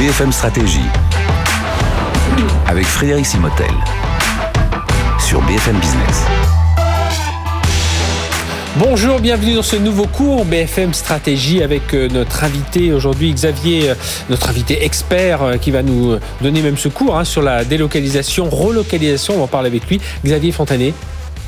BFM Stratégie avec Frédéric Simotel sur BFM Business. Bonjour, bienvenue dans ce nouveau cours BFM Stratégie avec euh, notre invité aujourd'hui Xavier, euh, notre invité expert euh, qui va nous donner même ce cours hein, sur la délocalisation, relocalisation. On va en parler avec lui. Xavier Fontanet,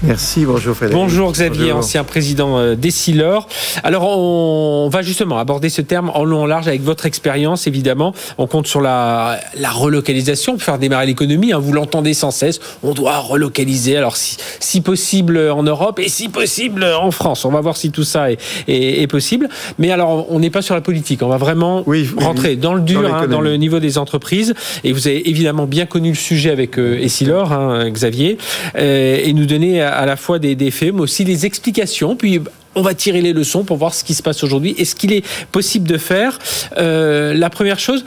Merci, bonjour Frédéric. Bonjour Xavier, ancien président euh, d'Essilor. Alors on va justement aborder ce terme en long en large avec votre expérience évidemment. On compte sur la, la relocalisation pour faire démarrer l'économie. Hein. Vous l'entendez sans cesse, on doit relocaliser. Alors si, si, possible en Europe et si possible en France. On va voir si tout ça est, est, est possible. Mais alors on n'est pas sur la politique, on va vraiment oui, rentrer dans le dur, dans, hein, dans, le niveau des entreprises. Et vous avez évidemment bien connu le sujet avec euh, Essilor, hein, Xavier, euh, et nous donner à la fois des, des faits, mais aussi des explications. Puis on va tirer les leçons pour voir ce qui se passe aujourd'hui et ce qu'il est possible de faire. Euh, la première chose,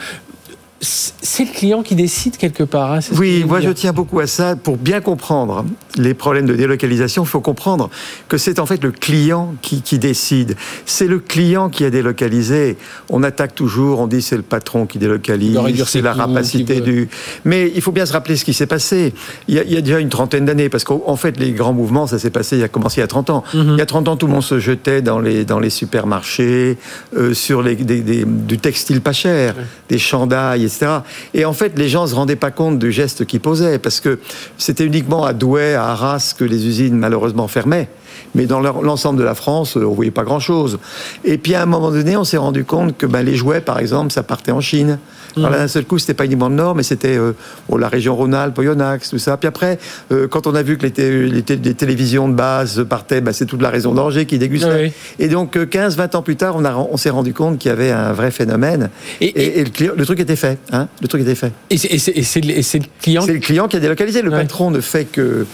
c'est le client qui décide quelque part. Hein, oui, moi je tiens beaucoup à ça. Pour bien comprendre les problèmes de délocalisation, il faut comprendre que c'est en fait le client qui, qui décide. C'est le client qui a délocalisé. On attaque toujours, on dit c'est le patron qui délocalise, c'est la rapacité du... Mais il faut bien se rappeler ce qui s'est passé. Il y, a, il y, a, déjà une trentaine d'années, parce qu'en fait les grands mouvements, ça s'est passé, il a commencé il y a 30 ans. Mhm. Il y a 30 ans, tout le monde se jetait dans les, dans les supermarchés, euh, sur les, des, des, du textile pas cher, des chandails, etc. Et en fait, les gens ne se rendaient pas compte du geste qu'ils posaient, parce que c'était uniquement à Douai, à Arras, que les usines malheureusement fermaient. Mais dans l'ensemble de la France, on ne voyait pas grand-chose. Et puis à un moment donné, on s'est rendu compte que ben, les jouets, par exemple, ça partait en Chine. Mmh. Alors d'un seul coup, c'était pas uniquement le Nord, mais c'était euh, la région Rhône-Alpes, Oyonnax, tout ça. Puis après, euh, quand on a vu que les, les, les télévisions de base partaient, ben, c'est toute la région d'Angers qui dégustait. Oui. Et donc, 15-20 euh, ans plus tard, on, a, on s'est rendu compte qu'il y avait un vrai phénomène. Et, et, et le, le, truc était fait. Hein le truc était fait. Et c'est le client C'est le client qui a délocalisé. Le ouais. patron ne fait que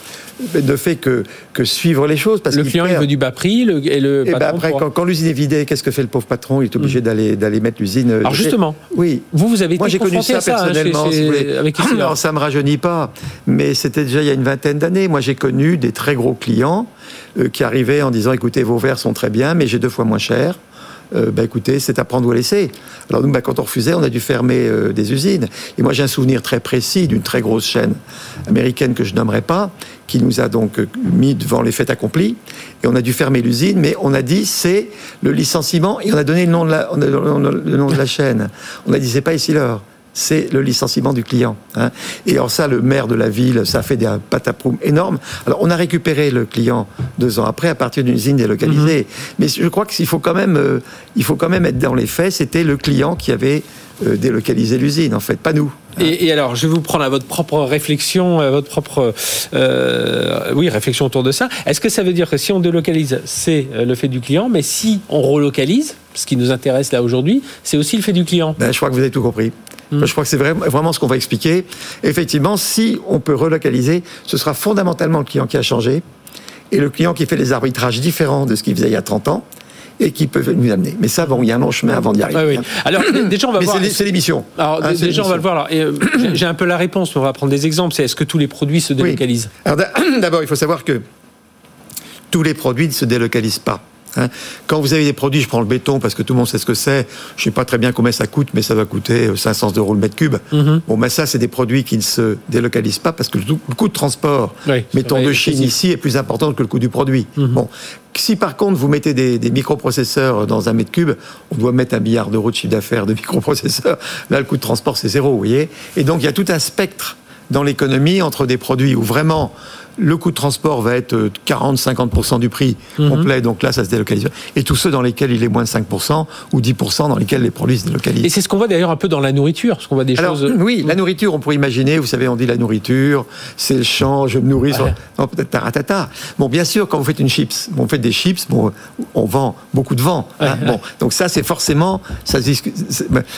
ne fait que, que suivre les choses. Parce le client, il veut du bas prix, le, et le et ben après, quand, quand l'usine est vidée, qu'est-ce que fait le pauvre patron? Il est obligé mmh. d'aller d'aller mettre l'usine. Alors justement, oui. Vous, vous avez Moi, j'ai connu ça, ça personnellement. Chez, chez... avec ah, non, ça me rajeunit pas, mais c'était déjà il y a une vingtaine d'années. Moi, j'ai connu des très gros clients euh, qui arrivaient en disant "Écoutez, vos verres sont très bien, mais j'ai deux fois moins cher." Euh, bah, écoutez, c'est à prendre ou à laisser. Alors nous, bah, quand on refusait, on a dû fermer euh, des usines. Et moi, j'ai un souvenir très précis d'une très grosse chaîne américaine que je nommerai pas, qui nous a donc euh, mis devant les faits accomplis. Et on a dû fermer l'usine, mais on a dit c'est le licenciement et on a donné le nom de la, on a le nom de la chaîne. On a dit c'est pas ici l'heure c'est le licenciement du client. Hein. Et alors ça, le maire de la ville, ça fait des pataproum énormes. Alors on a récupéré le client deux ans après à partir d'une usine délocalisée. -hmm. Mais je crois qu'il faut quand même, euh, il faut quand même être dans les faits. C'était le client qui avait euh, délocalisé l'usine, en fait, pas nous. Et, et, alors, je vais vous prendre à votre propre réflexion, à votre propre, euh, oui, réflexion autour de ça. Est-ce que ça veut dire que si on délocalise, c'est le fait du client, mais si on relocalise, ce qui nous intéresse là aujourd'hui, c'est aussi le fait du client? Ben, Je crois que vous avez tout compris. Mmh. Je crois que c'est vraiment ce qu'on va expliquer. Effectivement, si on peut relocaliser, ce sera fondamentalement le client qui a changé et le client qui fait les arbitrages différents de ce qu'il faisait il y a 30 ans et qui peuvent nous amener. Mais ça, bon, il y a un long chemin avant d'y arriver. Oui, oui. Alors, déjà, on va Mais voir. C'est l'émission. Alors, hein, déjà, on va le voir. Euh, j'ai un peu la réponse, mais on va prendre des exemples. C'est est-ce que tous les produits se délocalisent? Oui. D'abord, il faut savoir que tous les produits ne se délocalisent pas. Hein. Quand vous avez des produits, je prends le béton parce que tout le monde sait ce que c'est. Je sais pas très bien combien ça coûte, mais ça va coûter 500 euros le mètre cube. Mm -hmm. Bon, ben ça, c'est des produits qui ne se délocalisent pas parce que le coût de transport, oui, mettons de Chine ici, est plus important que le coût du produit. Mm -hmm. Bon, si par contre vous mettez des, des, microprocesseurs dans un mètre cube, on doit mettre un milliard d'euros de chiffre d'affaires de microprocesseurs. Là, le coût de transport c'est zéro, vous voyez. Et donc il y a tout un spectre dans l'économie entre des produits où vraiment le coût de transport va être 40-50% du prix mmh. complet, donc là ça se délocalise. Et tous ceux dans lesquels il est moins de 5% ou 10% dans lesquels les produits se délocalisent. Et c'est ce qu'on voit d'ailleurs un peu dans la nourriture, parce qu'on voit des Alors, choses. Oui, la nourriture, on pourrait imaginer, vous savez, on dit la nourriture, c'est le champ, je me nourris. Ouais. Non, peut-être taratata. Bon, bien sûr, quand vous faites une chips, bon, on fait des chips, bon, on vend beaucoup de vent. Hein, ouais, bon, donc ça, c'est forcément. Ça,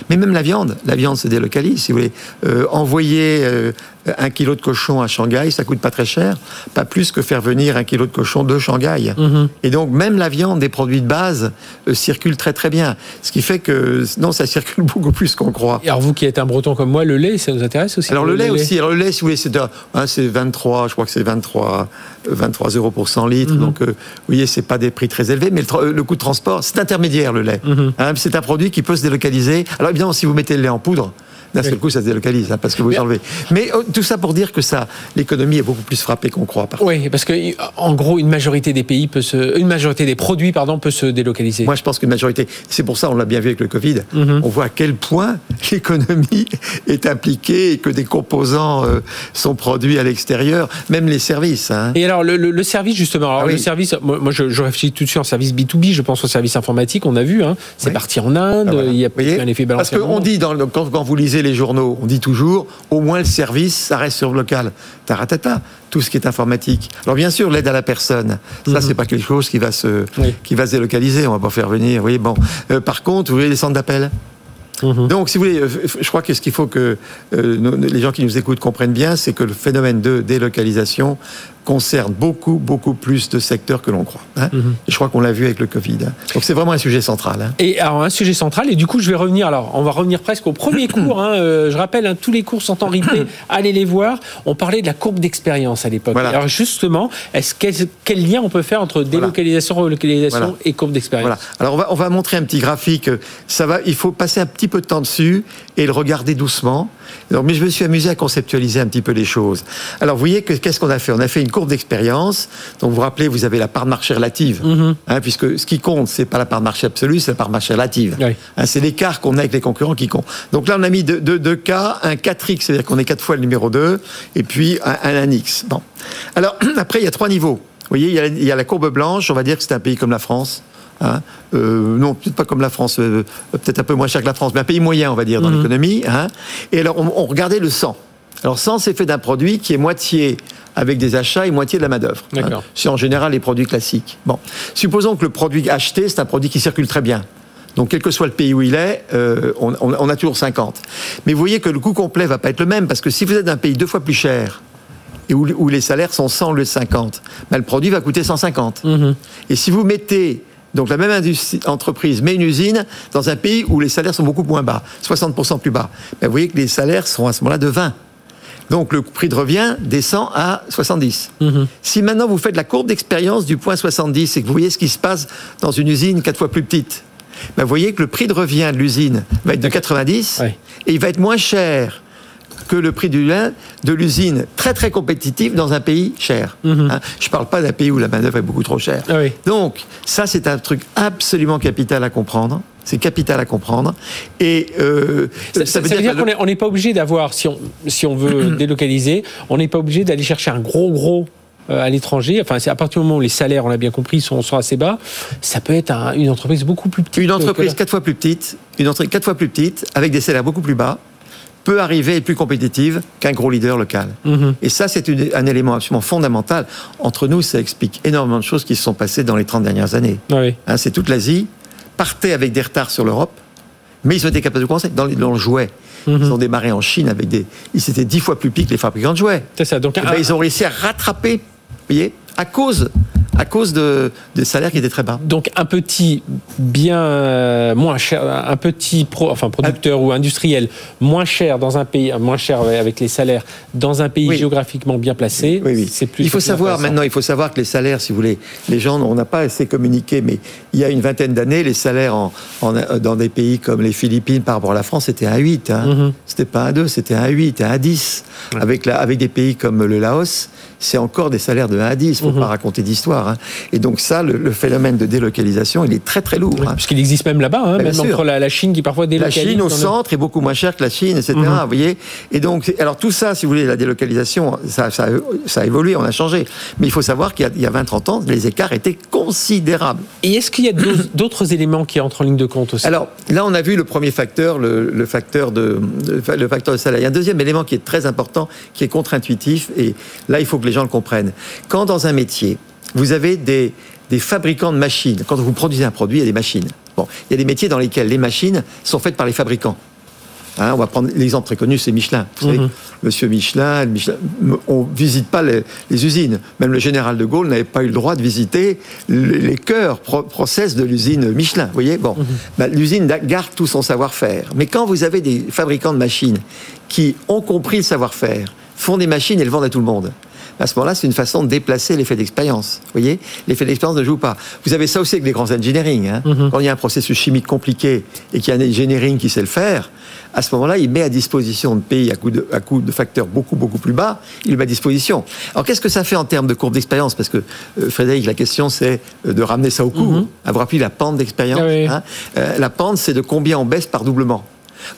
mais même la viande, la viande se délocalise, si vous voulez. Euh, envoyer. Euh, un kilo de cochon à Shanghai, ça coûte pas très cher, pas plus que faire venir un kilo de cochon de Shanghai. -hmm. Et donc même la viande des produits de base euh, circule très très bien, ce qui fait que non, ça circule beaucoup plus qu'on croit. Et alors vous qui êtes un Breton comme moi, le lait, ça nous intéresse aussi. Alors le, le lait, lait, aussi, alors le lait, si vous voulez, c'est hein, 23, je crois que c'est 23, 23 euros pour 100 litres. -hmm. Donc euh, vous voyez, c'est pas des prix très élevés, mais le, le coût de transport, c'est intermédiaire le lait. -hmm. hein, c'est un produit qui peut se délocaliser. Alors évidemment, si vous mettez le lait en poudre d'un seul coup, ça se délocalise, hein, parce que vous Mais- enlevez. Mais euh, tout ça pour dire que ça, l'économie est beaucoup plus frappée qu'on croit. par Oui, parce que en gros, une majorité des pays peut se, une majorité des produits, pardon, peut se délocaliser. Moi, je pense qu'une majorité. C'est pour ça, on l'a bien vu avec le Covid. Mhm. On voit à quel point l'économie est impliquée et que des composants euh, sont produits à l'extérieur, même les services. hein. Et alors le, le- le service justement, alors Ah oui. le service, moi, moi, je, je réfléchis tout de suite en service B2B, je pense au service informatique, on a vu, hein, c'est Oui. parti en Inde, Ah, voilà. il y a un effet Parce qu'on dit, dans le- quand, quand vous lisez les journaux, on dit toujours, au moins le service, ça reste sur le local. Taratata, tout ce qui est informatique. Alors bien sûr, l'aide à la personne, ça, c'est pas quelque chose qui va se, Mhm. Oui. qui va se délocaliser. On va pas faire venir. Vous voyez, bon. Euh, par contre, vous voyez les centres d'appel. Mhm. Donc, si vous voulez, euh, je crois que ce qu'il faut que euh, les gens qui nous écoutent comprennent bien, c'est que le phénomène de délocalisation concerne beaucoup, beaucoup plus de secteurs que l'on croit. hein. Mhm. Je crois qu'on l'a vu avec le Covid. hein. Donc, c'est vraiment un sujet central. hein. Et alors un sujet central, et du coup je vais revenir, alors on va revenir presque au premier cours, euh, je rappelle, tous les cours sont en replay, allez les voir, on parlait de la courbe d'expérience à l'époque. Voilà. Alors justement, est-ce quel, quel lien on peut faire entre délocalisation, relocalisation Voilà. et courbe d'expérience? Voilà. Alors on va, on va montrer un petit graphique. Ça va, il faut passer un petit peu de temps dessus et le regarder doucement. Alors, mais je me suis amusé à conceptualiser un petit peu les choses. Alors vous voyez que qu'est-ce qu'on a fait? On a fait une courbe d'expérience. Donc vous vous rappelez, vous avez la part de marché relative, Mhm. hein, puisque ce qui compte, c'est pas la part de marché absolue, c'est la part de marché relative. Oui. Hein, c'est l'écart qu'on a avec les concurrents qui compte. Donc là, on a mis deux, deux- deux cas, un 4x, c'est-à-dire qu'on est quatre fois le numéro 2, et puis un, un 1x. Bon. Alors, après, il y a trois niveaux. Vous voyez, il y, a, il y a la courbe blanche, on va dire que c'est un pays comme la France. Hein. Euh, non, peut-être pas comme la France, euh, peut-être un peu moins cher que la France, mais un pays moyen, on va dire, dans Mhm. l'économie. hein. Et alors, on, on regardait le 100. Alors, 100, c'est fait d'un produit qui est moitié avec des achats et moitié de la main-d'œuvre. hein. D'accord. C'est en général les produits classiques. Bon. Supposons que le produit acheté, c'est un produit qui circule très bien. Donc, quel que soit le pays où il est, euh, on, a toujours 50. Mais vous voyez que le coût complet va pas être le même, parce que si vous êtes d'un pays deux fois plus cher, et où, où les salaires sont 100 au lieu de 50, ben, le produit va coûter 150. Mhm. Et si vous mettez donc la même entreprise met une usine dans un pays où les salaires sont beaucoup moins bas, 60% plus bas, ben, vous voyez que les salaires seront à ce moment-là de 20. Donc le prix de revient descend à 70. Mhm. Si maintenant vous faites la courbe d'expérience du point 70 et que vous voyez ce qui se passe dans une usine quatre fois plus petite, ben vous voyez que le prix de revient de l'usine va être de 90 Ouais. et il va être moins cher que le prix du lin de l'usine très très compétitive dans un pays cher. Mhm. Hein, je ne parle pas d'un pays où la main-d'œuvre est beaucoup trop chère. Ah oui. Donc, ça, c'est un truc absolument capital à comprendre. C'est capital à comprendre. Et euh, Ça, ça veut dire, que qu'on n'est pas obligé d'avoir, si on, si on veut délocaliser, on n'est pas obligé d'aller chercher un gros gros euh, à l'étranger. Enfin, c'est à partir du moment où les salaires, on l'a bien compris, sont, sont assez bas, ça peut être un- une entreprise beaucoup plus petite. une entreprise quatre fois plus petite, une entreprise quatre fois plus petite, avec des salaires beaucoup plus bas, peut arriver être plus compétitive qu'un gros leader local. Mhm. Et ça, c'est un élément absolument fondamental. Entre nous, ça explique énormément de choses qui se sont passées dans les 30 dernières années. Ah oui. Hein, c'est toute l'Asie, partait avec des retards sur l'Europe, mais ils ont été capables de commencer dans, les- dans le jouet. Mhm. Ils ont démarré en Chine avec des. Ils étaient dix fois plus petits que les fabricants de jouets. C'est ça. Donc, Eh ben, ils ont réussi à rattraper, vous voyez, à cause, à cause de, des salaires qui étaient très bas. donc un petit bien euh, moins cher, un petit pro, enfin producteur ou industriel moins cher dans un pays, moins cher avec les salaires dans un pays Oui. géographiquement bien placé. Oui, oui. C'est plus. il faut savoir maintenant, il faut savoir que les salaires, si vous voulez, les gens, on n'a pas assez communiqué, mais il y a une vingtaine d'années, les salaires en, en- dans des pays comme les Philippines par rapport à la France, c'était un 8. Hein. Mhm. C'était pas un 2, c'était un 8, un 10. Avec, la, avec des pays comme le Laos, c'est encore des salaires de 1 à 10. Il ne faut Mhm. pas raconter d'histoire. hein. Et donc ça, le, le phénomène de délocalisation, il est très très lourd. Oui, hein. Puisqu'il existe même là-bas, hein, même entre la, la Chine qui parfois La délocalise. Chine au le- centre est beaucoup moins chère que la Chine, etc. Mhm. Vous voyez Et donc, alors tout ça, si vous voulez, la délocalisation, ça, ça, ça a évolué, on a changé. Mais il faut savoir qu'il y a, il y a 20-30 ans, les écarts étaient considérables. Et est-ce qu'il y a d'autres- d'autres éléments qui entrent en ligne de compte aussi? Alors là, on a vu le premier facteur, le, le facteur de, de- le facteur de salaire. Il y a un deuxième élément qui est très important, qui est contre-intuitif, et là, il faut que les gens le comprennent. Quand dans un métier, vous avez des, des fabricants de machines, quand vous produisez un produit, il y a des machines. Bon, il y a des métiers dans lesquels les machines sont faites par les fabricants. Hein, on va prendre l'exemple très connu, c'est Michelin. Vous savez, Mhm. Monsieur Michelin, Michelin, on visite pas les, les usines. Même le général de Gaulle n'avait pas eu le droit de visiter les, les cœurs pro- process de l'usine Michelin. Vous voyez, bon, Ben, l'usine da- garde tout son savoir-faire. Mais quand vous avez des fabricants de machines qui ont compris le savoir-faire, font des machines et le vendent à tout le monde. À ce moment-là, c'est une façon de déplacer l'effet d'expérience. Vous voyez L'effet d'expérience ne joue pas. Vous avez ça aussi avec les grands engineering. Hein. Mhm. Quand il y a un processus chimique compliqué et qu'il y a un engineering qui sait le faire, à ce moment-là, il met à disposition de pays à coût de, à coût de facteurs beaucoup, beaucoup plus bas, il le met à disposition. Alors, qu'est-ce que ça fait en termes de courbe d'expérience? Parce que, euh, Frédéric, la question, c'est euh, de ramener ça au cours. Mhm. Hein, vous rappelez la pente d'expérience Ah oui. hein Euh, La pente, c'est de combien on baisse par doublement.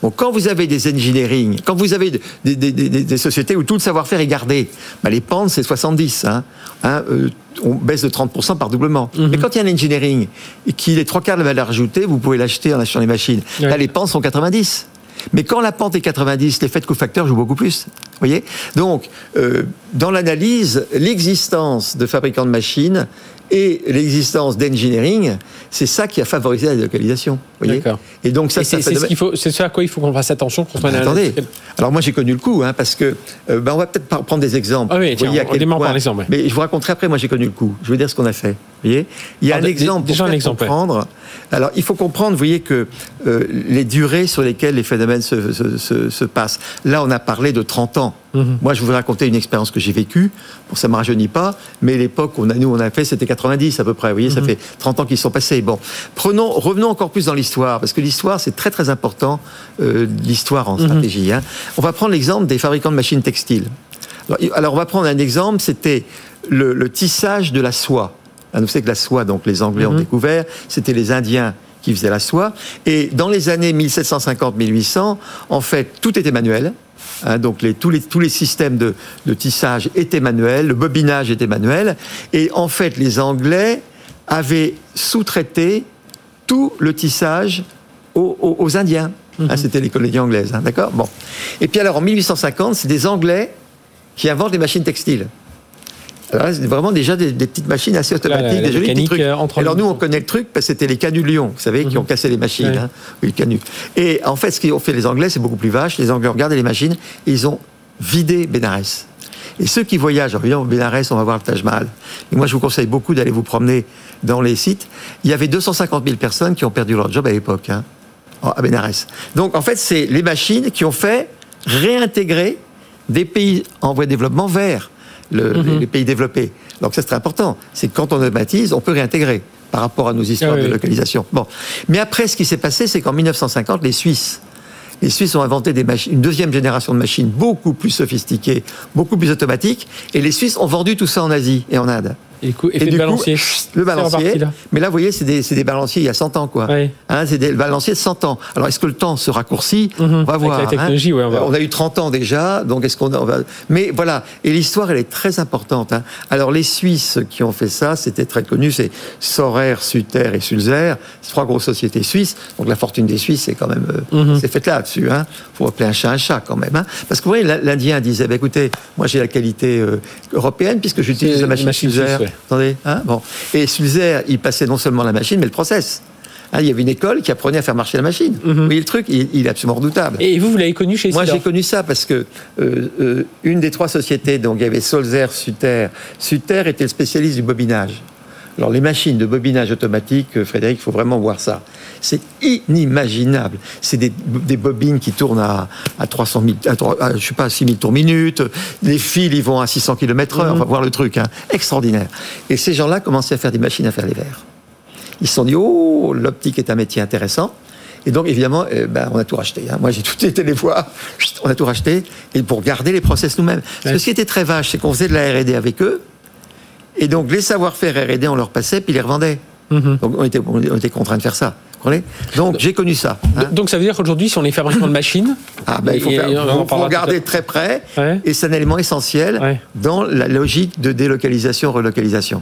Bon, quand vous avez des engineering, quand vous avez des, des- des- des- des sociétés où tout le savoir-faire est gardé, bah, les pentes, c'est 70. Hein, Hein, euh, on baisse de 30% par doublement. Mais quand il y a un engineering et qu'il est trois quarts de la valeur ajoutée, vous pouvez l'acheter en achetant les machines. Là, les pentes sont 90. Mais quand la pente est 90, l'effet de cofacteur joue beaucoup plus. Vous voyez? Donc, euh, dans l'analyse, l'existence de fabricants de machines et l'existence d'engineering, c'est ça qui a favorisé la délocalisation. Voyez D'accord. Et donc, ça, c'est ce qu'il faut, c'est ce à quoi il faut qu'on fasse attention quand on ben, analyse- attendez. Alors moi j'ai connu le coup, hein, parce que euh, ben, on va peut-être par- prendre des exemples. Ah oui, tiens, voyez à on démarre par point- ouais. Mais je vous raconterai après. Moi j'ai connu le coup. Je veux dire ce qu'on a fait. Vous voyez Il y a Ah, un exemple déjà pour un exemple, ouais. comprendre. Alors il faut comprendre. Vous voyez que euh, les durées sur lesquelles les phénomènes se, se- se- se passent. Là on a parlé de 30 ans. Mhm. Moi je vous raconter une expérience que j'ai vécue. Bon ça me rajeunit pas, mais l'époque où on a, nous on a fait c'était 90 à peu près. Vous voyez ça Mhm. fait 30 ans qu'ils sont passés. Bon, prenons, revenons encore plus dans l'histoire parce que l'histoire c'est très très important. euh, l'histoire en Mhm. stratégie. hein. On va prendre l'exemple des fabricants de machines textiles. Alors, Alors, on va prendre un exemple, c'était le, le tissage de la soie. Hein, Vous savez que la soie, donc les Anglais ont découvert, c'était les Indiens qui faisaient la soie. Et dans les années 1750-1800, en fait, tout était manuel. Hein, donc les, tous, les, tous les systèmes de, de tissage étaient manuels, le bobinage était manuel. Et en fait, les Anglais avaient sous-traité tout le tissage aux, aux- aux Indiens. Hein, C'était les colonies anglaises, hein, d'accord? Bon. Et puis alors, en 1850, c'est des Anglais qui inventent les machines textiles. Alors là, c'est vraiment déjà des, des petites machines assez automatiques, des jolis petits trucs. euh, entre Alors nous, on connaît le truc parce que c'était les canus de Lyon, vous savez, qui ont cassé les machines. Ouais. hein. Oui, le canut. Et en fait, ce qu'ils ont fait les Anglais, c'est beaucoup plus vache. Les Anglais ont regardé les machines et ils ont vidé Bénarès. Et ceux qui voyagent, alors évidemment, Bénarès, on va voir le Taj Mahal. Et moi, je vous conseille beaucoup d'aller vous promener dans les sites. Il y avait 250 000 personnes qui ont perdu leur job à l'époque, hein, à Bénarès. Donc, en fait, c'est les machines qui ont fait réintégrer des pays en voie de développement vers le- Mhm. les, pays développés. Donc, ça, c'est très important. C'est que quand on automatise, on peut réintégrer par rapport à nos histoires Ah oui, de localisation. Bon. Mais après, ce qui s'est passé, c'est qu'en 1950, les Suisses les Suisses ont inventé des machines, une deuxième génération de machines beaucoup plus sophistiquées, beaucoup plus automatiques, et les Suisses ont vendu tout ça en Asie et en Inde. Et, coup, Et effet du coup, balancier. le C'est balancier, là. mais là, vous voyez, c'est des, c'est des balanciers il y a 100 ans, quoi. Ouais. Hein, c'est des balanciers de 100 ans. Alors, est-ce que le temps se raccourcit? Mhm. On va Avec voir. la technologie, hein. ouais, on va Euh, a eu 30 ans déjà, donc est-ce qu'on on va... Mais voilà, et l'histoire, elle est très importante. hein. Alors, les Suisses qui ont fait ça, c'était très connu, c'est Sorer, Suter et Sulzer, c'est trois grosses sociétés suisses. Donc, la fortune des Suisses, c'est quand même... euh, Mhm. C'est fait là-dessus. Hein. faut appeler un chat un chat, quand même. hein. Parce que, vous voyez, l'Indien disait, bah, écoutez, moi, j'ai la qualité euh, européenne, puisque j'utilise la machine, machine ouais. Attendez, hein, bon. Et Sulzer, il passait non seulement la machine, mais le process. Hein, il y avait une école qui apprenait à faire marcher la machine. Vous voyez le truc, il, il est absolument redoutable. Et vous, vous l'avez connu chez Moi, j'ai connu ça parce que euh, euh, une des trois sociétés, donc il y avait Solzer, Suter. Suter était le spécialiste du bobinage. Alors, les machines de bobinage automatique, euh, Frédéric, il faut vraiment voir ça. C'est inimaginable. C'est des, des bobines qui tournent à, à 300 000, à, trois- à, je sais pas, 6 000 tours minute. Les fils, ils vont à 600 km heure. On va voir le truc, hein. Extraordinaire. Et ces gens-là commençaient à faire des machines à faire les verres. Ils se sont dit, oh, l'optique est un métier intéressant. Et donc, évidemment, euh, ben, on a tout racheté. hein. Moi, j'ai tout été les voir. On a tout racheté. Et pour garder les process nous-mêmes. Parce que Ouais. ce qui était très vache, c'est qu'on faisait de la R&D avec eux. Et donc, les savoir-faire R&D, on leur passait, puis ils les revendait. Mhm. Donc, on était, on était contraint de faire ça. Comprenez Donc, j'ai connu ça. hein. Donc ça veut dire qu'aujourd'hui, si on est fabricant de machines, Ah, ben, il faut, faire- on faut- regarder très près. Ouais. Et c'est un élément essentiel Ouais. dans la logique de délocalisation, relocalisation.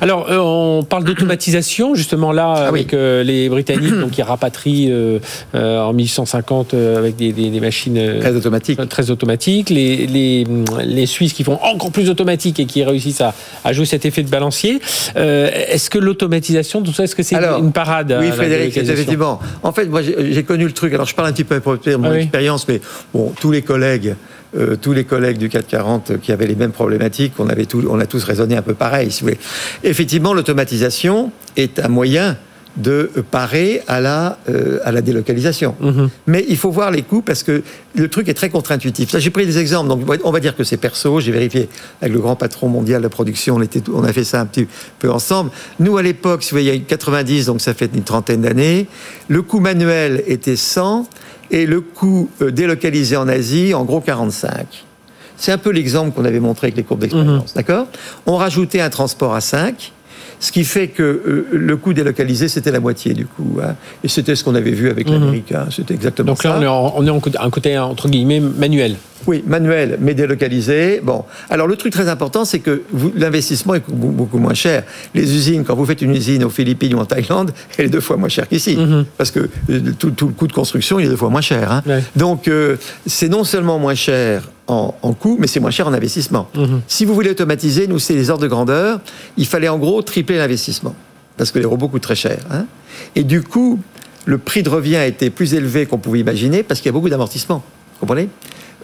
Alors, euh, on parle d'automatisation, justement là, Ah avec euh, les Britanniques, donc qui rapatrient euh, euh, en 1850 euh, avec des, des- des machines Très automatique. très automatiques, les, les, les Suisses qui font encore plus automatique et qui réussissent à, à jouer cet effet de balancier. Euh, est-ce que l'automatisation, tout ça, est-ce que c'est une parade Oui, Frédéric, effectivement. En fait, moi, j'ai j'ai connu le truc. Alors, je parle un petit peu de mon Ah oui. expérience, mais bon, tous les collègues, euh, tous les collègues du 440 qui avaient les mêmes problématiques, on avait tout, on a tous raisonné un peu pareil, si vous voulez. Effectivement, l'automatisation est un moyen de parer à la, euh, à la délocalisation. Mhm. Mais il faut voir les coûts parce que le truc est très contre-intuitif. Là, j'ai pris des exemples. Donc, on va dire que c'est perso. J'ai vérifié avec le grand patron mondial de la production. On, était, on a fait ça un petit peu ensemble. Nous, à l'époque, si vous voyez, il y a 90, donc ça fait une trentaine d'années, le coût manuel était 100 et le coût euh, délocalisé en Asie, en gros, 45. C'est un peu l'exemple qu'on avait montré avec les courbes d'expérience. D'accord? On rajoutait un transport à 5 ce qui fait que euh, le coût délocalisé, c'était la moitié du coût. hein. Et c'était ce qu'on avait vu avec l'Amérique. hein. C'était exactement Donc ça. là, on est, en, on est en côté- un côté, entre guillemets, manuel. Oui, manuel, mais délocalisé. Bon, alors le truc très important, c'est que l'investissement est beaucoup, moins cher. Les usines, quand vous faites une usine aux Philippines ou en Thaïlande, elle est deux fois moins chère qu'ici, parce que euh, tout, tout le coût de construction, il est deux fois moins cher. hein. Ouais. Donc, euh, c'est non seulement moins cher en, en coût, mais c'est moins cher en investissement. Si vous voulez automatiser, nous, c'est les ordres de grandeur. Il fallait en gros tripler l'investissement, parce que les robots coûtent très cher. hein. Et du coup, le prix de revient a été plus élevé qu'on pouvait imaginer, parce qu'il y a beaucoup d'amortissements. Vous comprenez?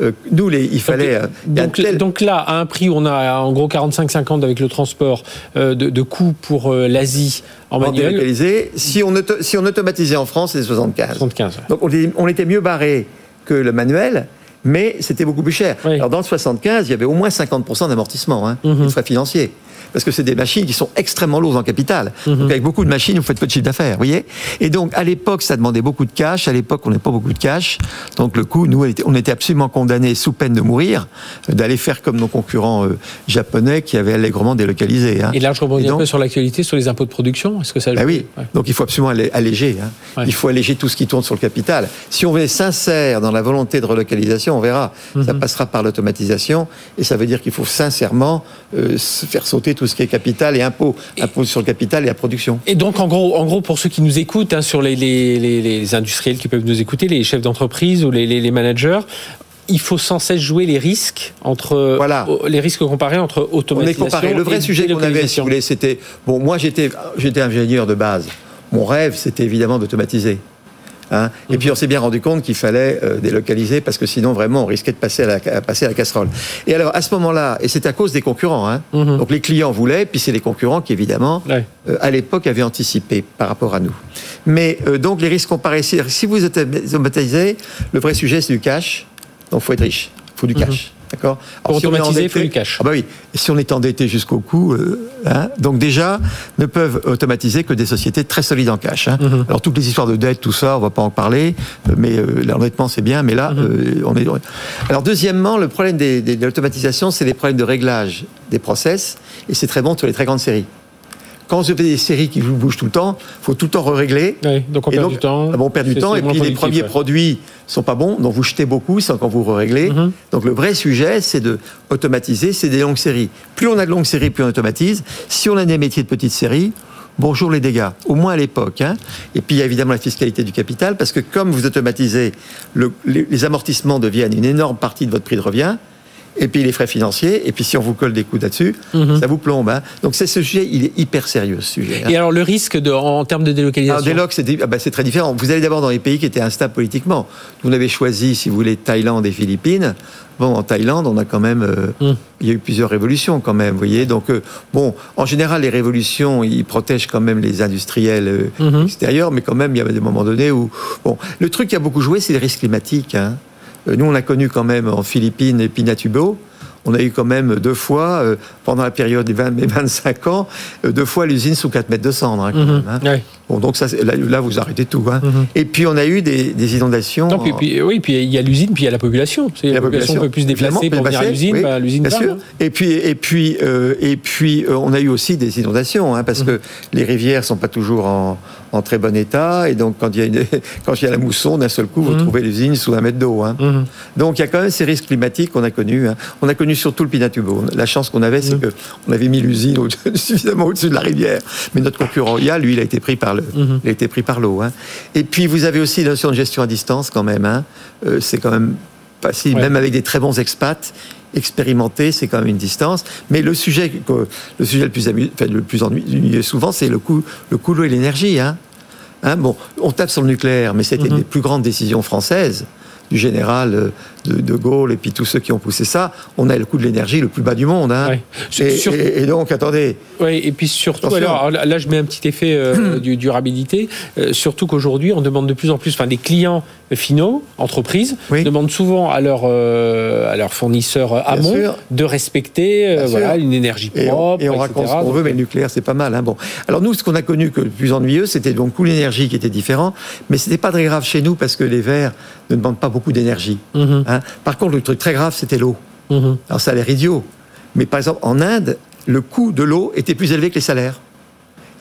Euh, Nous, les, il fallait. euh, donc, tel- donc là, à un prix où on a en gros 45-50 avec le transport euh, de, de coûts pour euh, l'Asie en en manuel. Si on, si on automatisait en France, c'est 75. 75. ouais. Donc on était mieux barré que le manuel, mais c'était beaucoup plus cher. Oui. Alors dans le 75, il y avait au moins 50% d'amortissement, hein, de frais financiers. Parce que c'est des machines qui sont extrêmement lourdes en capital. Mhm. Donc avec beaucoup de machines, vous faites peu de chiffre d'affaires, vous voyez? Et donc à l'époque, ça demandait beaucoup de cash. À l'époque, on n'avait pas beaucoup de cash. Donc le coût, nous, on était- absolument condamnés, sous peine de mourir, d'aller faire comme nos concurrents euh, japonais qui avaient allègrement délocalisé. hein. Et là, je rebondis un peu sur l'actualité, sur les impôts de production. Est-ce que ça bah joue oui, Ouais. donc il faut absolument allé- alléger. hein. Ouais. Il faut alléger tout ce qui tourne sur le capital. Si on est sincère dans la volonté de relocalisation, on verra. Ça Mhm. passera par l'automatisation et ça veut dire qu'il faut sincèrement euh, faire sauter tout ce qui est capital et impôts. Impôts sur le capital et la production. Et donc, en gros, en gros, pour ceux qui nous écoutent, hein, sur les, les- les- les industriels qui peuvent nous écouter, les chefs d'entreprise ou les, managers, il faut sans cesse jouer les risques entre Voilà. les risques comparés entre On est automatisation comparé. Le vrai et sujet qu'on avait, si vous voulez, c'était bon. Moi, j'étais, j'étais ingénieur de base. Mon rêve, c'était évidemment d'automatiser. Hein et Mhm. puis on s'est bien rendu compte qu'il fallait euh, délocaliser parce que sinon vraiment on risquait de passer à la, à passer à la casserole. Et alors à ce moment-là, et c'est à cause des concurrents, hein, Mhm. donc les clients voulaient, puis c'est les concurrents qui évidemment Ouais. euh, à l'époque avaient anticipé par rapport à nous. Mais euh, donc les risques comparés, si si vous automatisez, le vrai sujet c'est du cash, donc faut être riche, faut du cash. D'accord. Pour si automatiser, il faut du cash. Ah bah oui. Si on est endetté jusqu'au cou, euh, hein, donc déjà ne peuvent automatiser que des sociétés très solides en cash. hein. Mhm. Alors toutes les histoires de dette, tout ça, on va pas en parler, euh, mais euh, là, honnêtement c'est bien. Mais là, Mhm. euh, on est. Alors deuxièmement, le problème des, des- de l'automatisation, c'est les problèmes de réglage des process, et c'est très bon sur les très grandes séries. Quand vous avez des séries qui bougent tout le temps, faut tout le temps régler. Ouais, donc on perd du temps. ah on perd du temps. Et puis les premiers ouais. produits sont pas bons, donc vous jetez beaucoup sans quand vous réglez. Mhm. Donc le vrai sujet, c'est de automatiser, c'est des longues séries. Plus on a de longues séries, plus on automatise. Si on a des métiers de petites séries, bonjour les dégâts, au moins à l'époque. hein. Et puis il y a évidemment la fiscalité du capital, parce que comme vous automatisez, le- les, les amortissements deviennent une énorme partie de votre prix de revient. Et puis les frais financiers, et puis si on vous colle des coûts là-dessus, Mhm. ça vous plombe. hein. Donc c'est ce sujet, il est hyper sérieux ce sujet. hein. Et alors le risque de, en termes de délocalisation Alors, Déloc, c'est ah bah, c'est très différent. Vous allez d'abord dans les pays qui étaient instables politiquement. Vous avez choisi, si vous voulez, Thaïlande et Philippines. Bon, en Thaïlande, on a quand même. euh, Mm. Il y a eu plusieurs révolutions quand même, vous voyez. Donc, euh, bon, en général, les révolutions, ils protègent quand même les industriels euh, Mhm. extérieurs, mais quand même, il y avait des moments donnés où. Bon, le truc qui a beaucoup joué, c'est les risques climatiques. hein. Euh, Nous, on a connu quand même en Philippines et Pinatubo. On a eu quand même deux fois, euh, pendant la période des 20 et 25 ans, euh, deux fois l'usine sous 4 mètres de cendre. hein, quand Mhm. même, hein. Ouais. Bon, donc ça, là, là, vous arrêtez tout. hein. Mhm. Et puis on a eu des, des inondations. Non, puis, en- puis- oui, puis il y a l'usine, puis il y a la population. La, population peut plus se déplacer pour venir à déplacer, l'usine, oui, bah, l'usine bien sûr. hein. Et puis, et puis, euh, et puis, euh, on a eu aussi des inondations, hein, parce Mhm. que les rivières sont pas toujours en, en très bon état, et donc quand il y a, une, quand il y a la mousson, d'un seul coup, vous Mhm. trouvez l'usine sous un mètre d'eau. Donc il y a quand même ces risques climatiques qu'on a connus. On a connu surtout le Pinatubo. La chance qu'on avait, c'est Mhm. que on avait mis l'usine au- suffisamment au-dessus de la rivière. Mais notre concurrent IA, lui, il a été pris par le, Mhm. il a été pris par l'eau. hein. Et puis vous avez aussi la notion de gestion à distance quand même. hein. Euh, c'est quand même facile, Ouais. même avec des très bons expats expérimentés, c'est quand même une distance. Mais le sujet, le sujet le plus, amu- enfin, le plus ennuyeux souvent, c'est le coût, le coût de l'eau et l'énergie. Hein. Hein, bon, on tape sur le nucléaire, mais c'était Mhm. une des plus grandes décisions françaises du général euh, de, de Gaulle et puis tous ceux qui ont poussé ça, on a le coût de l'énergie le plus bas du monde. Hein. Ouais. Et, Sur- et- et donc, attendez, Oui, et puis surtout, alors là, je mets un petit effet euh, du durabilité, euh, surtout qu'aujourd'hui on demande de plus en plus, enfin des clients finaux, entreprises, Oui. demandent souvent à leurs euh, à leurs fournisseurs amont sûr. de respecter euh, voilà, une énergie Et on, propre, et on raconte ce qu'on veut, mais le nucléaire, c'est pas mal. Hein. Bon. Alors nous, ce qu'on a connu que le plus ennuyeux, c'était donc coût l'énergie qui était différent, mais c'était pas très grave chez nous parce que les verts ne demandent pas beaucoup d'énergie. Mhm, hein. Par contre, le truc très grave, c'était l'eau. mhm. Alors ça a l'air idiot, mais par exemple, en Inde, le coût de l'eau était plus élevé que les salaires.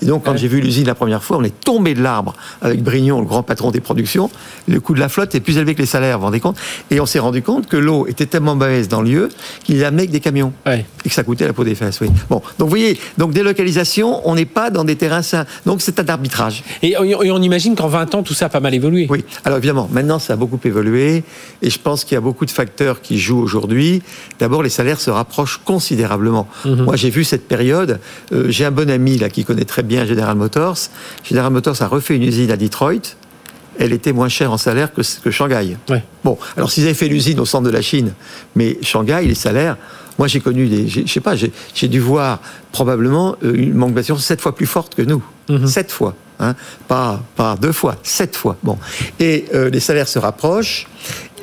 Et donc, quand Ouais. j'ai vu l'usine la première fois, on est tombé de l'arbre avec Brignon, le grand patron des productions. Le coût de la flotte est plus élevé que les salaires, vous vous rendez compte Et on s'est rendu compte que l'eau était tellement mauvaise dans le lieu qu'il amenait avec des camions Ouais. et que ça coûtait la peau des fesses. Oui. Bon, donc vous voyez, donc délocalisation, on n'est pas dans des terrains sains. Donc c'est un arbitrage. Et, on- imagine qu'en 20 ans tout ça a pas mal évolué. Oui. Alors évidemment, maintenant ça a beaucoup évolué et je pense qu'il y a beaucoup de facteurs qui jouent aujourd'hui. D'abord, les salaires se rapprochent considérablement. Moi, j'ai vu cette période. euh, j'ai un bon ami là qui connaît très bien General Motors. General Motors a refait une usine à Detroit. Elle était moins chère en salaire que, que Shanghai. Ouais. Bon, alors s'ils avaient fait l'usine au centre de la Chine, mais Shanghai, les salaires, moi j'ai connu des, je sais pas, j'ai dû voir probablement euh, une augmentation sept fois plus forte que nous, sept fois, hein, pas pas deux fois, sept fois. Bon, et euh, les salaires se rapprochent.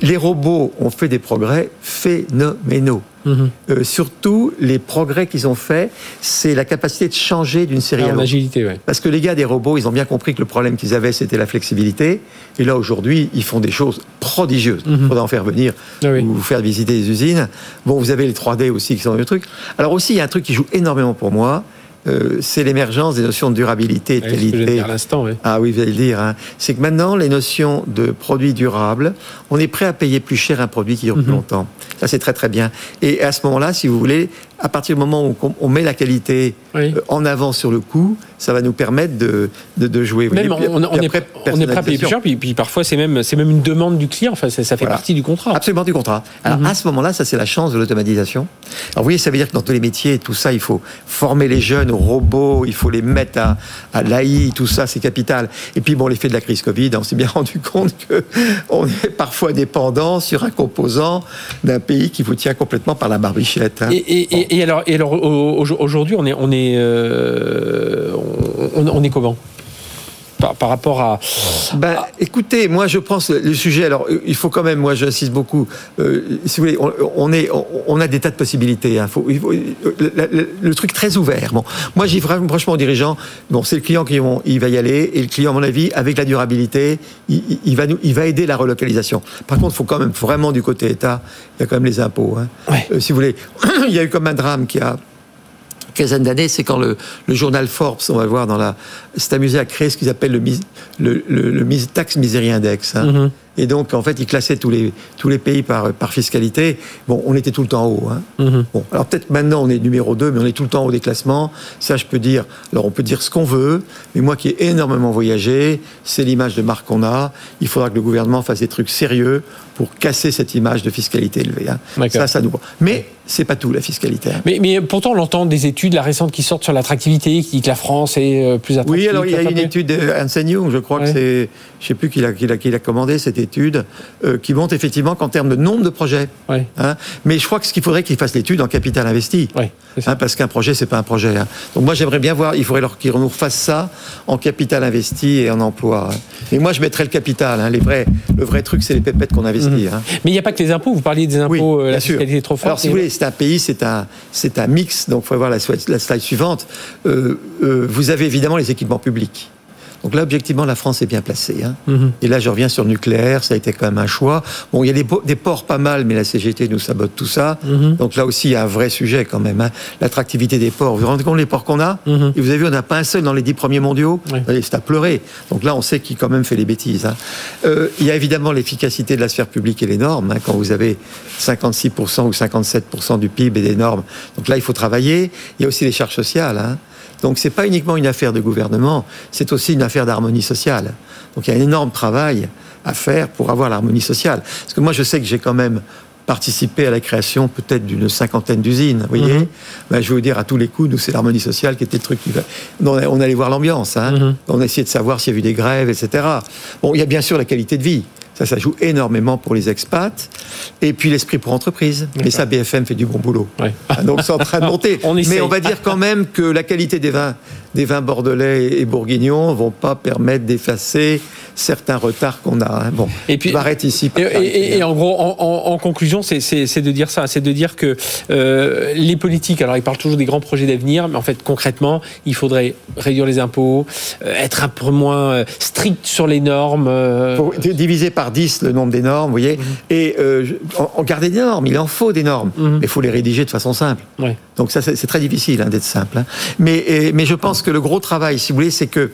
Les robots ont fait des progrès phénoménaux. Euh, surtout, les progrès qu'ils ont faits, c'est la capacité de changer d'une série à En l'autre. agilité, ouais. Parce que les gars des robots, ils ont bien compris que le problème qu'ils avaient, c'était la flexibilité. Et là, aujourd'hui, ils font des choses prodigieuses. Il faudra en faire venir Ah oui. ou vous faire visiter les usines. Bon, vous avez les 3D aussi qui sont le truc. Alors aussi, il y a un truc qui joue énormément pour moi, euh, c'est l'émergence des notions de durabilité et de ce que je qualité. dire à l'instant, ouais. Ah oui, vous allez le dire. hein. C'est que maintenant, les notions de produits durables, on est prêt à payer plus cher un produit qui dure Mhm. plus longtemps. Ça, c'est très très bien. Et à ce moment-là, si vous voulez, à partir du moment où on- met la qualité Oui. euh, en avant sur le coût, ça va nous permettre de, de, de jouer. Vous Même voyez, on, est, après, on est prêt à payer plus cher, puis, puis parfois c'est même, c'est même une demande du client, enfin, ça, ça fait Voilà. partie du contrat. Absolument du contrat. Alors Mhm. à ce moment-là, ça c'est la chance de l'automatisation. Alors vous voyez, ça veut dire que dans tous les métiers, tout ça, il faut former les jeunes aux robots, il faut les mettre à, à l'AI, tout ça, c'est capital. Et puis bon, l'effet de la crise Covid, on s'est bien rendu compte que on est parfois dépendant sur un composant d'un pays qui vous tient complètement par la barbichette. hein. Et, et- et- et alors, et alors au- au- aujourd'hui, on est, on est, euh, on, on est comment? Par, par rapport à. Ben, écoutez, moi je pense le sujet. Alors, euh, il faut quand même, moi j'insiste beaucoup. euh, si vous voulez, on, on est, on, on a des tas de possibilités. hein. Faut- il faut- le, le- le truc très ouvert. Bon, moi j'y vraiment franchement aux dirigeants. Bon, c'est le client qui vont- il va y aller, et le client, à mon avis, avec la durabilité, il, il- il va nous, il va aider la relocalisation. Par contre, il faut quand même vraiment du côté État, il y a quand même les impôts. hein. Ouais. Euh, si vous voulez, il y a eu comme un drame qui a quinzaine d'années, c'est quand le, journal Forbes, on va voir dans la, s'est amusé à créer ce qu'ils appellent le, tax misery index. hein. Mhm. Et donc, en fait, ils classaient tous les, tous les pays par, par fiscalité. Bon, on était tout le temps en haut. hein. Mhm. Bon, alors peut-être maintenant on est numéro 2, mais on est tout le temps en haut des classements. Ça, je peux dire. Alors on peut dire ce qu'on veut, mais moi qui ai énormément voyagé, c'est l'image de marque qu'on a. Il faudra que le gouvernement fasse des trucs sérieux pour casser cette image de fiscalité élevée. hein. Ça, ça nous. Mais c'est pas tout la fiscalité. hein. Mais, mais pourtant, on entend des études, la récente qui sortent sur l'attractivité, qui dit que la France est euh, plus attractive. Oui, alors il y a une étude de Ernst Young, je crois Ouais. que c'est, je sais plus qui l'a, qui l'a, commandé cette étude, euh, qui montre effectivement qu'en termes de nombre de projets, Ouais. hein, mais je crois que ce qu'il faudrait qu'il fasse l'étude en capital investi. Ouais. Hein, parce qu'un projet, c'est pas un projet. hein. Donc moi, j'aimerais bien voir, il faudrait leur qu'ils nous refassent ça en capital investi et en emploi. Et moi, je mettrais le capital. Les vrais, le vrai truc, c'est les pépettes qu'on investit. hein. Mais il n'y a pas que les impôts. Vous parliez des impôts, Oui, euh, bien la sûr. fiscalité est trop forte. Alors, si vous voulez, c'est un pays, c'est un, c'est un mix. Donc, il faut voir la, slide- la slide suivante. Euh, vous avez évidemment les équipements publics. Donc là, objectivement, la France est bien placée. hein. Mhm. Et là, je reviens sur le nucléaire, ça a été quand même un choix. Bon, il y a des, po- des ports pas mal, mais la CGT nous sabote tout ça. Mhm. Donc là aussi, il y a un vrai sujet quand même. hein. L'attractivité des ports. Vous vous rendez compte des ports qu'on a Mhm. Et vous avez vu, on n'a pas un seul dans les dix premiers mondiaux. Allez, C'est à pleurer. Donc là, on sait qui quand même fait les bêtises. hein. Euh, il y a évidemment l'efficacité de la sphère publique et les normes. Quand vous avez 56% ou 57% du PIB et des normes. Donc là, il faut travailler. Il y a aussi les charges sociales. Donc c'est pas uniquement une affaire de gouvernement, c'est aussi une affaire d'harmonie sociale. Donc il y a un énorme travail à faire pour avoir l'harmonie sociale. Parce que moi, je sais que j'ai quand même participé à la création peut-être d'une cinquantaine d'usines, vous voyez. Mhm. Ben, je vais vous dire à tous les coups, nous c'est l'harmonie sociale qui était le truc. Qui... va- On, allait voir l'ambiance, hein. Mhm. on a essayé de savoir s'il y a eu des grèves, etc. Bon, il y a bien sûr la qualité de vie. Ça, joue énormément pour les expats. Et puis l'esprit pour entreprise. Mais ça, BFM fait du bon boulot. Ouais. Ah, Donc c'est en train de monter. On. Mais on va dire quand même que la qualité des vins, des vins bordelais et bourguignons vont pas permettre d'effacer certains retards qu'on a. hein. Bon, Et puis- je m'arrête ici. Et, et- et- et en gros, en, conclusion, c'est- de dire ça, c'est de dire que euh, les politiques, alors ils parlent toujours des grands projets d'avenir, mais en fait concrètement, il faudrait réduire les impôts, euh, être un peu moins euh, strict sur les normes. euh, diviser par 10 le nombre des normes, vous voyez, et euh, je- en, en garder des normes. Il en faut des normes, Mhm. mais il faut les rédiger de façon simple. ouais. Donc ça, c'est très difficile hein, d'être simple. hein. Mais, et- mais je pense que le gros travail, si vous voulez, c'est que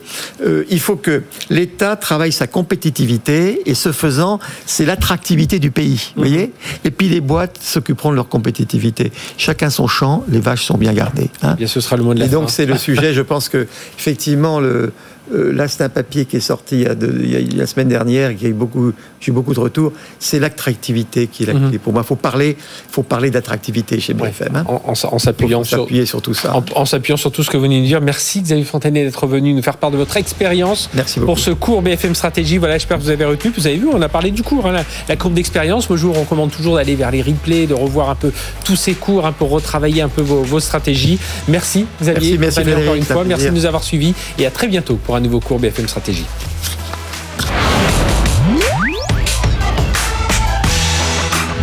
il faut que l'État travaille sa compétitivité et ce faisant, c'est l'attractivité du pays. Vous voyez? Et puis les boîtes s'occuperont de leur compétitivité. Chacun son champ, les vaches sont bien gardées. hein. Bien, ce sera le mot de la Et donc c'est le sujet. Je pense que effectivement le euh, là, c'est un papier qui est sorti il y a, deux- il y a- il y a la semaine dernière, qui a eu beaucoup, j'ai eu beaucoup de retours. C'est l'attractivité qui est la Mhm. clé. Pour moi, faut parler, faut parler d'attractivité chez Ouais. BFM. hein. En, s'appuyant sur, tout ça. en, en s'appuyant sur tout ce que vous venez de dire. Merci Xavier Fontanet d'être venu nous faire part de votre expérience. Merci beaucoup. Pour ce cours BFM Stratégie, voilà, j'espère que vous avez retenu. Vous avez vu, on a parlé du cours, hein, la, la courbe d'expérience. Moi, je vous recommande toujours d'aller vers les replays, de revoir un peu tous ces cours, un peu retravailler un peu vos, vos stratégies. Merci Xavier, Merci, merci Fontanet, encore une un fois. Merci de nous avoir suivis et à très bientôt pour un nouveau cours BFM Stratégie.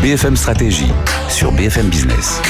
BFM Stratégie sur BFM Business.